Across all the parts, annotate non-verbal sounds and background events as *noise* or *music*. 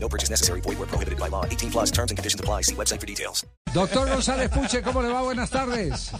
No purchase necessary. Void where prohibited by law. 18 plus terms and conditions apply. See website for details. Doctor González Puche, ¿cómo le va? Buenas tardes.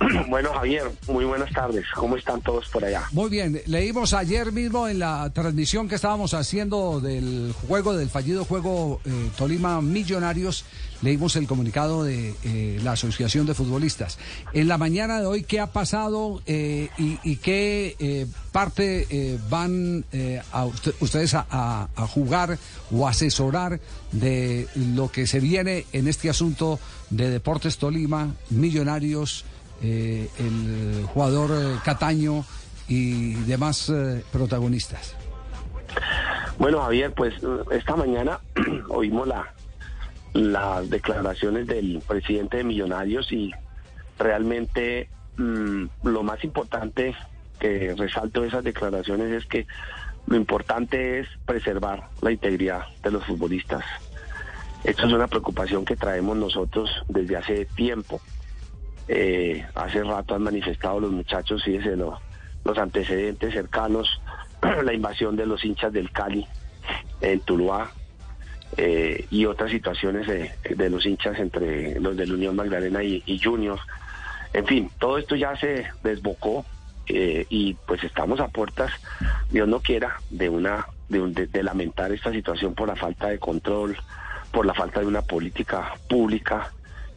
*clears throat* Bueno, Javier, muy buenas tardes. ¿Cómo están todos por allá? Muy bien, leímos ayer mismo en la transmisión que estábamos haciendo del juego, del fallido juego eh, Tolima Millonarios, leímos el comunicado de eh, la Asociación de Futbolistas. En la mañana de hoy, ¿qué ha pasado eh, y, qué parte van a usted, ustedes a jugar o asesorar de lo que se viene en este asunto de Deportes Tolima, Millonarios? Eh, el jugador eh, Cataño y demás eh, protagonistas. Bueno, Javier, pues esta mañana *clears throat* oímos la, las declaraciones del presidente de Millonarios y realmente mmm, lo más importante que resalto de esas declaraciones es que lo importante es preservar la integridad de los futbolistas. Esto es una preocupación que traemos nosotros desde hace tiempo. Eh, hace rato han manifestado los muchachos, fíjense, lo, los antecedentes cercanos, *clears throat* la invasión de los hinchas del Cali en Tuluá eh, y otras situaciones de, de, los hinchas entre los de la Unión Magdalena y, y Junior. En fin, todo esto ya se desbocó eh, y pues estamos a puertas, Dios no quiera, de una de, un, de lamentar esta situación por la falta de control, por la falta de una política pública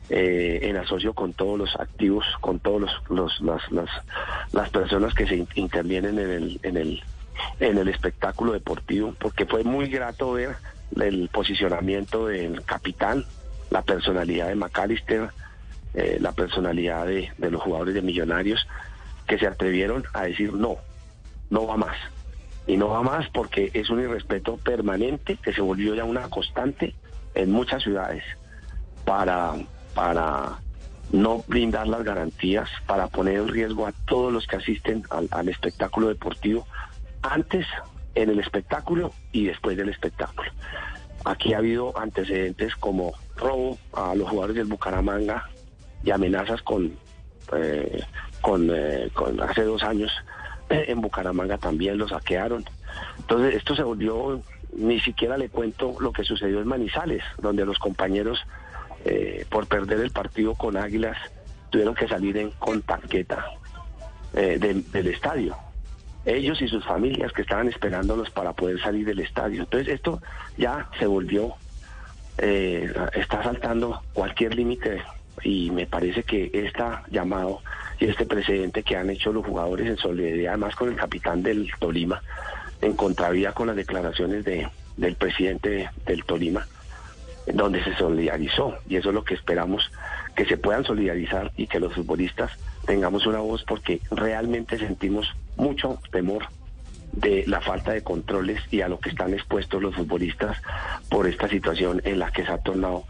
eh, en asocio con todos los activos, con todos los, las, las, las, personas que se intervienen en el, en el en el espectáculo deportivo, porque fue muy grato ver el posicionamiento del capitán, la personalidad de McAllister, eh, la personalidad de, de los jugadores de Millonarios, que se atrevieron a decir no, no va más. Y no va más porque es un irrespeto permanente que se volvió ya una constante en muchas ciudades para para no brindar las garantías, para poner en riesgo a todos los que asisten al, espectáculo deportivo, antes, en el espectáculo y después del espectáculo. Aquí ha habido antecedentes como robo a los jugadores del Bucaramanga y amenazas con, eh, con, eh, con hace dos años eh, en Bucaramanga también los saquearon. Entonces esto se volvió, ni siquiera le cuento lo que sucedió en Manizales, donde los compañeros eh, por perder el partido con Águilas, tuvieron que salir en con tanqueta eh, de, del estadio. Ellos y sus familias que estaban esperándolos para poder salir del estadio. Entonces esto ya se volvió, eh, está saltando cualquier límite y me parece que esta llamado y este precedente que han hecho los jugadores en solidaridad, además con el capitán del Tolima, en contravía con las declaraciones de, del presidente del Tolima, donde se solidarizó. Y eso es lo que esperamos que se puedan solidarizar y que los futbolistas tengamos una voz porque realmente sentimos mucho temor de la falta de controles y a lo que están expuestos los futbolistas por esta situación en la que se ha tornado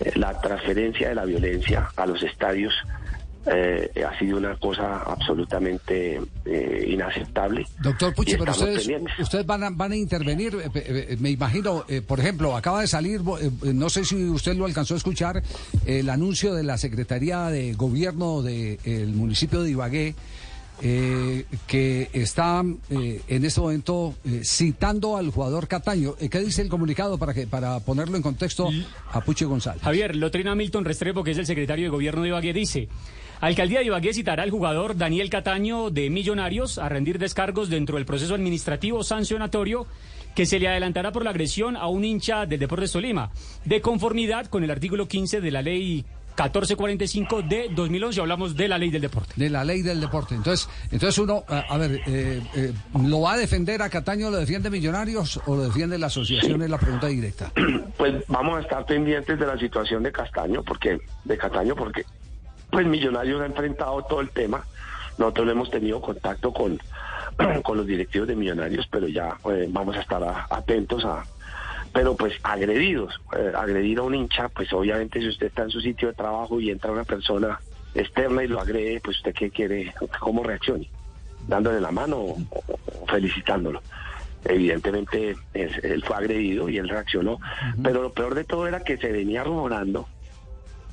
eh, la transferencia de la violencia a los estadios eh, ha sido una cosa absolutamente eh, inaceptable. Doctor Puche, pero ustedes, ustedes van, a, van a intervenir, eh, eh, me imagino, eh, por ejemplo, acaba de salir, no sé si usted lo alcanzó a escuchar, el anuncio de la Secretaría de Gobierno del de, municipio de Ibagué. Eh, que está eh, en este momento eh, citando al jugador Cataño. ¿Qué dice el comunicado para que para ponerlo en contexto a Puche González? Javier, Lotrina Milton Restrepo, que es el secretario de gobierno de Ibagué, dice. Alcaldía de Ibagué citará al jugador Daniel Cataño de Millonarios a rendir descargos dentro del proceso administrativo sancionatorio que se le adelantará por la agresión a un hincha del Deportes Tolima, de conformidad con el artículo 15 de la ley 1445 de 2011, hablamos de la ley del deporte. De la ley del deporte. Entonces, entonces uno, a, a ver, eh, eh, ¿lo va a defender a Cataño, lo defiende Millonarios o lo defiende la asociación? Es la pregunta directa. *clears throat* Pues vamos a estar pendientes de la situación de Castaño, porque, de Cataño, porque pues Millonarios ha enfrentado todo el tema. Nosotros hemos tenido contacto con, *clears throat* con los directivos de Millonarios, pero ya eh, vamos a estar a, atentos a pero pues agredidos, eh, agredir a un hincha, pues obviamente si usted está en su sitio de trabajo y entra una persona externa y lo agrede, pues usted qué quiere, cómo reaccione, dándole la mano o, o felicitándolo. Evidentemente es- él fue agredido y él reaccionó, pero lo peor de todo era que se venía rumorando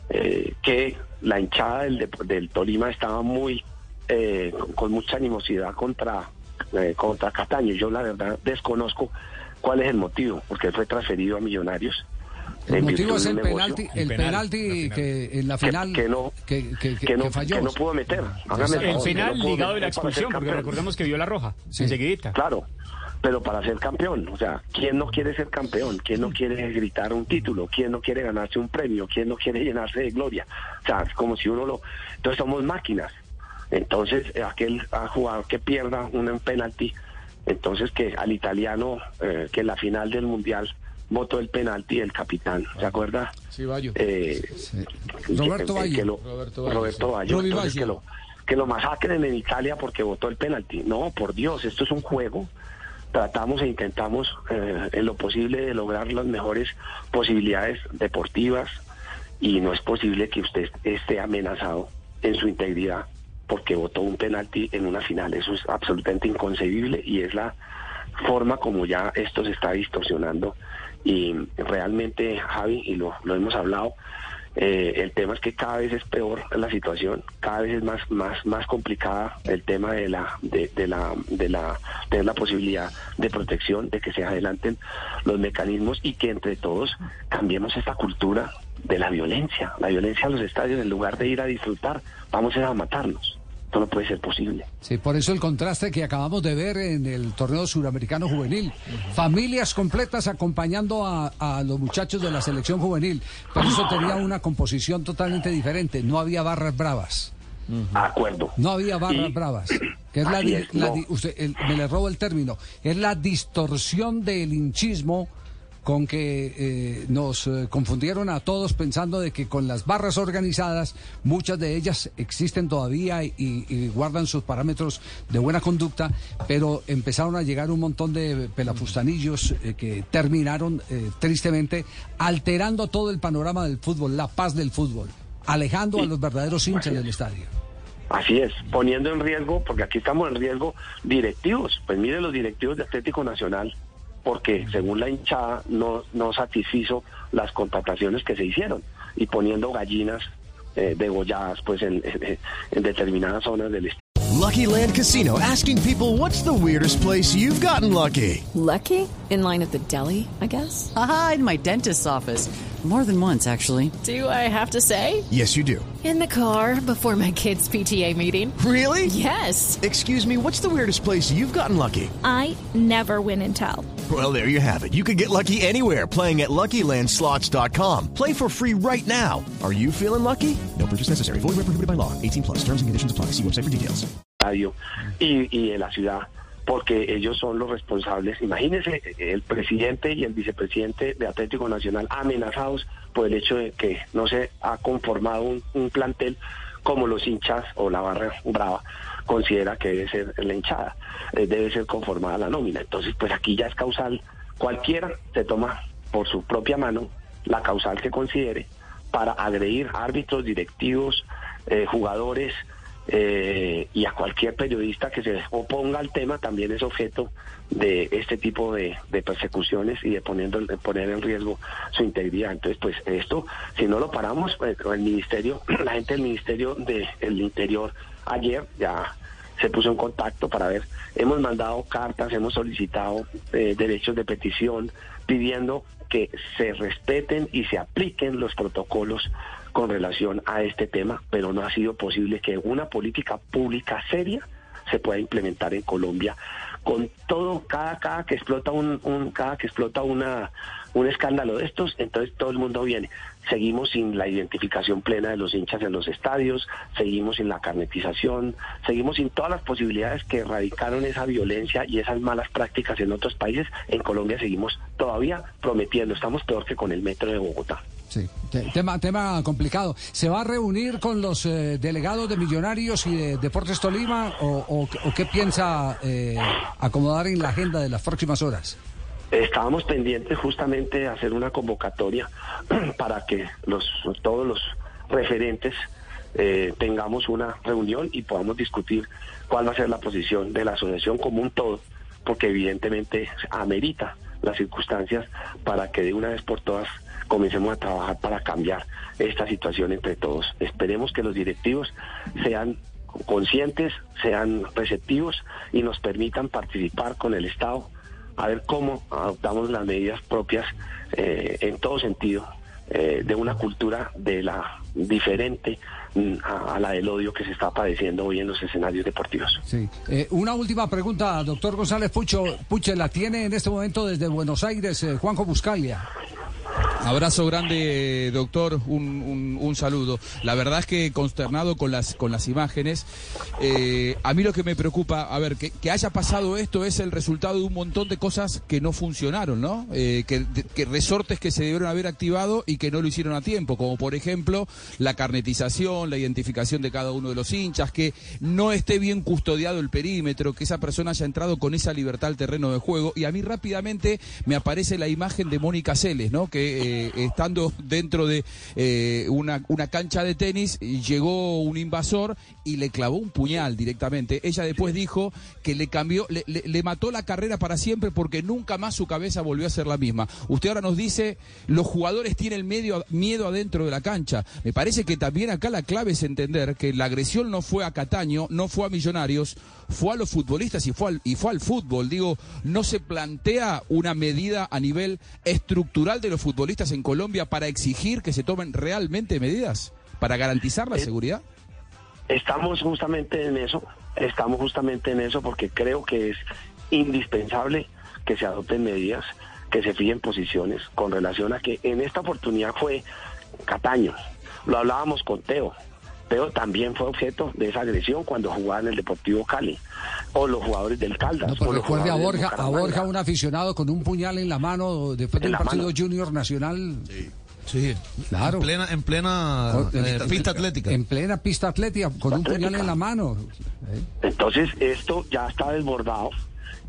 eh, que la hinchada del, del Tolima estaba muy eh, con, con mucha animosidad contra eh, contra Cataño. Yo la verdad desconozco cuál es el motivo, porque él fue transferido a Millonarios. El motivo es el penalti, el penal, penalti que en la final que no- que, que- que- que no, que falló. que no pudo meter. Hágame El favor, no pudo ligado de la expulsión, porque recordemos que vio la roja Sí. enseguidita. Claro, pero para ser campeón, o sea, ¿quién no quiere ser campeón? ¿Quién no quiere gritar un título? ¿Quién no quiere ganarse un premio? ¿Quién no quiere llenarse de gloria? O sea, es como si uno lo... Entonces somos máquinas. Entonces, eh, aquel ah, jugador que pierda un penalti, entonces que al italiano, eh, que en la final del Mundial votó el penalti el capitán, ¿se acuerda? Sí, Bayo. Eh, Roberto que- Baggio. que lo- Roberto Baggio. que lo que lo masacren en Italia porque votó el penalti. No, por Dios, esto es un juego. Tratamos e intentamos eh, en lo posible de lograr las mejores posibilidades deportivas y no es posible que usted esté amenazado en su integridad porque votó un penalti en una final. Eso es absolutamente inconcebible y es la forma como ya esto se está distorsionando y realmente Javi y lo, lo hemos hablado eh, el tema es que cada vez es peor la situación cada vez es más más más complicada el tema de la de, la de la tener la posibilidad de protección de que se adelanten los mecanismos y que entre todos cambiemos esta cultura de la violencia la violencia a los estadios en lugar de ir a disfrutar vamos a ir a matarnos esto no puede ser posible Sí, por eso el contraste que acabamos de ver en el torneo suramericano juvenil. Familias completas acompañando a, a los muchachos de la selección juvenil. Pero eso tenía una composición totalmente diferente. No había barras bravas. de acuerdo No había barras Y- bravas. Que es la, es, la no. usted, el- me le robo el término. Es la distorsión del hinchismo con que eh, nos eh, confundieron a todos pensando de que con las barras organizadas, muchas de ellas existen todavía y, y guardan sus parámetros de buena conducta, pero empezaron a llegar un montón de pelafustanillos eh, que terminaron tristemente alterando todo el panorama del fútbol, la paz del fútbol, alejando a los verdaderos hinchas del estadio. Así es, poniendo en riesgo, porque aquí estamos en riesgo directivos. Pues mire los directivos de Atlético Nacional, porque según la hinchada no, no satisfizo las contrataciones que se hicieron y poniendo gallinas eh, degolladas pues en, en- en determinadas zonas del estado. Lucky Land Casino asking people what's the weirdest place you've gotten lucky? Lucky? In line at the deli, I guess? Aha, in my dentist's office. More than once, actually. Do I have to say? Yes, you do. In the car before my kids' PTA meeting. Really? Yes. Excuse me, what's the weirdest place you've gotten lucky? I never win and tell. Well, there you have it. You can get lucky anywhere playing at LuckyLandSlots.com. Play for free right now. Are you feeling lucky? No purchase necessary. Void where prohibited by law. 18 plus. Terms and conditions apply. See website for details. y, y la ciudad, porque ellos son los responsables. Imagínense el presidente y el vicepresidente de Atlético Nacional amenazados por el hecho de que no se ha conformado un plantel como los hinchas o la barra brava considera que debe ser la hinchada, eh, debe ser conformada la nómina. Entonces, pues aquí ya es causal, cualquiera se toma por su propia mano la causal que considere para agredir árbitros, directivos, eh, jugadores, eh, y a cualquier periodista que se oponga al tema también es objeto de este tipo de, de persecuciones y de, poniendo, de poner en riesgo su integridad. Entonces, pues esto, si no lo paramos, pues, el ministerio, *clears throat* la gente del Ministerio del Interior ayer ya se puso en contacto para ver, hemos mandado cartas, hemos solicitado eh, derechos de petición pidiendo que se respeten y se apliquen los protocolos con relación a este tema, pero no ha sido posible que una política pública seria se pueda implementar en Colombia con todo cada cada que explota un, un cada que explota una un escándalo de estos entonces todo el mundo viene. Seguimos sin la identificación plena de los hinchas en los estadios seguimos sin la carnetización seguimos sin todas las posibilidades que erradicaron esa violencia y esas malas prácticas en otros países. En Colombia seguimos todavía prometiendo estamos peor que con el metro de Bogotá Sí, te- tema, tema complicado. ¿Se va a reunir con los eh, delegados de Millonarios y de Deportes Tolima o, o- o qué piensa eh, acomodar en la agenda de las próximas horas? Estábamos pendientes justamente de hacer una convocatoria *clears throat* para que los todos los referentes eh, tengamos una reunión y podamos discutir cuál va a ser la posición de la asociación como un todo, porque evidentemente amerita las circunstancias para que de una vez por todas comencemos a trabajar para cambiar esta situación entre todos. Esperemos que los directivos sean conscientes, sean receptivos y nos permitan participar con el Estado a ver cómo adoptamos las medidas propias eh, en todo sentido eh, de una cultura de la diferente mm, a, la del odio que se está padeciendo hoy en los escenarios deportivos. Sí. Eh, una última pregunta, doctor González Pucho. Puche, la tiene en este momento desde Buenos Aires, Juanjo Buscalia. Abrazo grande, doctor, un, saludo. La verdad es que consternado con las, con las imágenes. Eh, a mí lo que me preocupa, a ver, que, que, haya pasado esto es el resultado de un montón de cosas que no funcionaron, ¿no? Eh, que, que, resortes que se debieron haber activado y que no lo hicieron a tiempo, como por ejemplo la carnetización, la identificación de cada uno de los hinchas, que no esté bien custodiado el perímetro, que esa persona haya entrado con esa libertad al terreno de juego. Y a mí rápidamente me aparece la imagen de Mónica Celes, ¿no? Que eh, estando dentro de eh, una, una, cancha de tenis, llegó un invasor y le clavó un puñal directamente. Ella después dijo que le cambió, le, le, mató la carrera para siempre porque nunca más su cabeza volvió a ser la misma. Usted ahora nos dice, los jugadores tienen medio, miedo adentro de la cancha. Me parece que también acá la clave es entender que la agresión no fue a Cataño, no fue a Millonarios, fue a los futbolistas y fue al, y fue al fútbol. Digo, no se plantea una medida a nivel estructural de los futbolistas en Colombia para exigir que se tomen realmente medidas para garantizar la eh, seguridad. Estamos justamente en eso, estamos justamente en eso porque creo que es indispensable que se adopten medidas, que se fijen posiciones con relación a que en esta oportunidad fue Cataño. Lo hablábamos con Teo pero también fue objeto de esa agresión cuando jugaba en el Deportivo Cali, o los jugadores del Caldas. No, recuerde a Borja, a Borja, un aficionado con un puñal en la mano después del partido Junior Nacional. Sí. Sí, claro. En plena, en plena eh, pista atlética. En plena pista atlética, con un puñal en la mano. Entonces, esto ya está desbordado.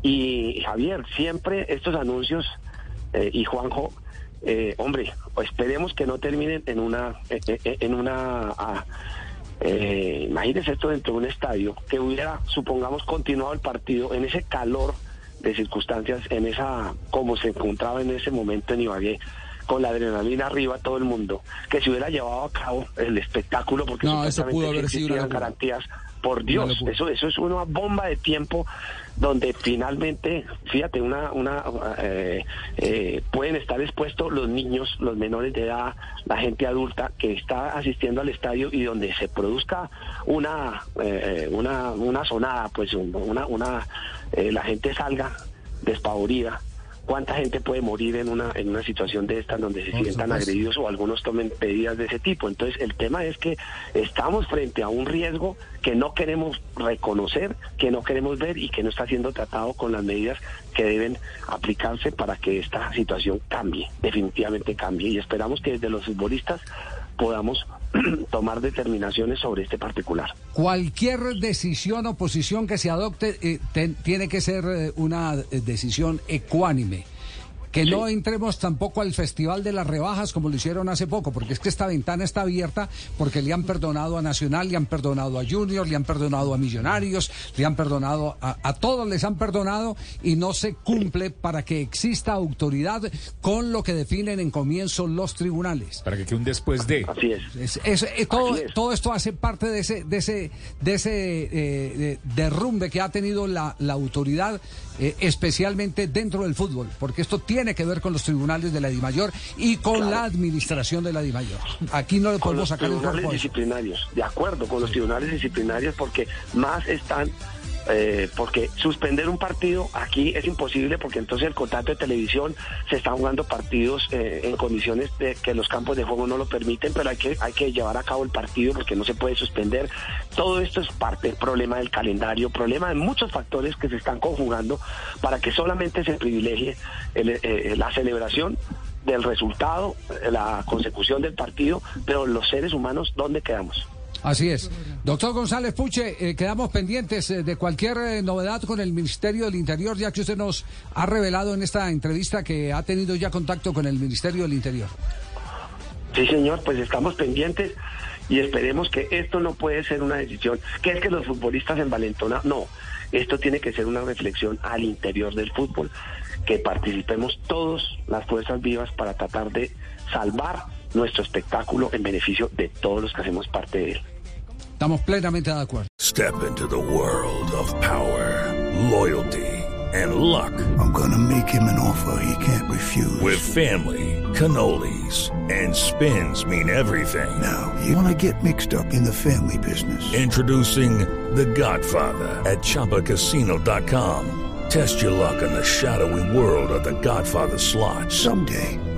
Y Javier, siempre estos anuncios, eh, y Juanjo, eh, hombre, esperemos que no terminen en una, en una ah, eh, imagínense esto dentro de un estadio que hubiera, supongamos, continuado el partido en ese calor de circunstancias, en esa, como se encontraba en ese momento en Ibagué, con la adrenalina arriba todo el mundo, que se hubiera llevado a cabo el espectáculo, porque no, eso pudo haber sido garantías por Dios, eso, eso es una bomba de tiempo donde finalmente, fíjate, una, una eh, eh, pueden estar expuestos los niños, los menores de edad, la gente adulta que está asistiendo al estadio y donde se produzca una eh, una, una sonada, pues una, una la gente salga despavorida cuánta gente puede morir en una, en una situación de esta donde se sientan agredidos o algunos tomen medidas de ese tipo. Entonces, el tema es que estamos frente a un riesgo que no queremos reconocer, que no queremos ver y que no está siendo tratado con las medidas que deben aplicarse para que esta situación cambie, definitivamente cambie. Y esperamos que desde los futbolistas podamos *clears throat* tomar determinaciones sobre este particular. Cualquier decisión o posición que se adopte eh, tiene que ser eh, una eh, decisión ecuánime que no entremos tampoco al Festival de las Rebajas como lo hicieron hace poco, porque es que esta ventana está abierta porque le han perdonado a Nacional, le han perdonado a Junior, le han perdonado a Millonarios, le han perdonado a, todos, les han perdonado y no se cumple para que exista autoridad con lo que definen en comienzo los tribunales. Para que un después de. Así es. Eh, todo, todo esto hace parte de ese, de ese, de ese eh, derrumbe que ha tenido la, la autoridad eh, especialmente dentro del fútbol, porque esto tiene que ver con los tribunales de la DIMAYOR y con la administración de la DIMAYOR. Aquí no le podemos sacar los tribunales disciplinarios, de acuerdo con los tribunales disciplinarios, porque más están eh, porque suspender un partido aquí es imposible porque entonces el contrato de televisión se están jugando partidos eh, en condiciones de que los campos de juego no lo permiten, pero hay que, hay que llevar a cabo el partido porque no se puede suspender. Todo esto es parte del problema del calendario, problema de muchos factores que se están conjugando para que solamente se privilegie eh, la celebración del resultado, la consecución del partido, pero los seres humanos, ¿dónde quedamos? Así es. Doctor González Puche, eh, quedamos pendientes eh, de cualquier eh, novedad con el Ministerio del Interior, ya que usted nos ha revelado en esta entrevista que ha tenido ya contacto con el Ministerio del Interior. Sí, señor, pues estamos pendientes y esperemos que esto no puede ser una decisión, que es que los futbolistas en Valentona, no, esto tiene que ser una reflexión al interior del fútbol, que participemos todos las fuerzas vivas para tratar de salvar nuestro espectáculo en beneficio de todos los que hacemos parte de él. Estamos plenamente de acuerdo. Step into the world of power, loyalty and luck. I'm gonna make him an offer he can't refuse. With family, cannolis and spins mean everything. Now, you wanna get mixed up in the family business. Introducing The Godfather at Choppacasino.com. Test your luck in the shadowy world of The Godfather slot. Someday,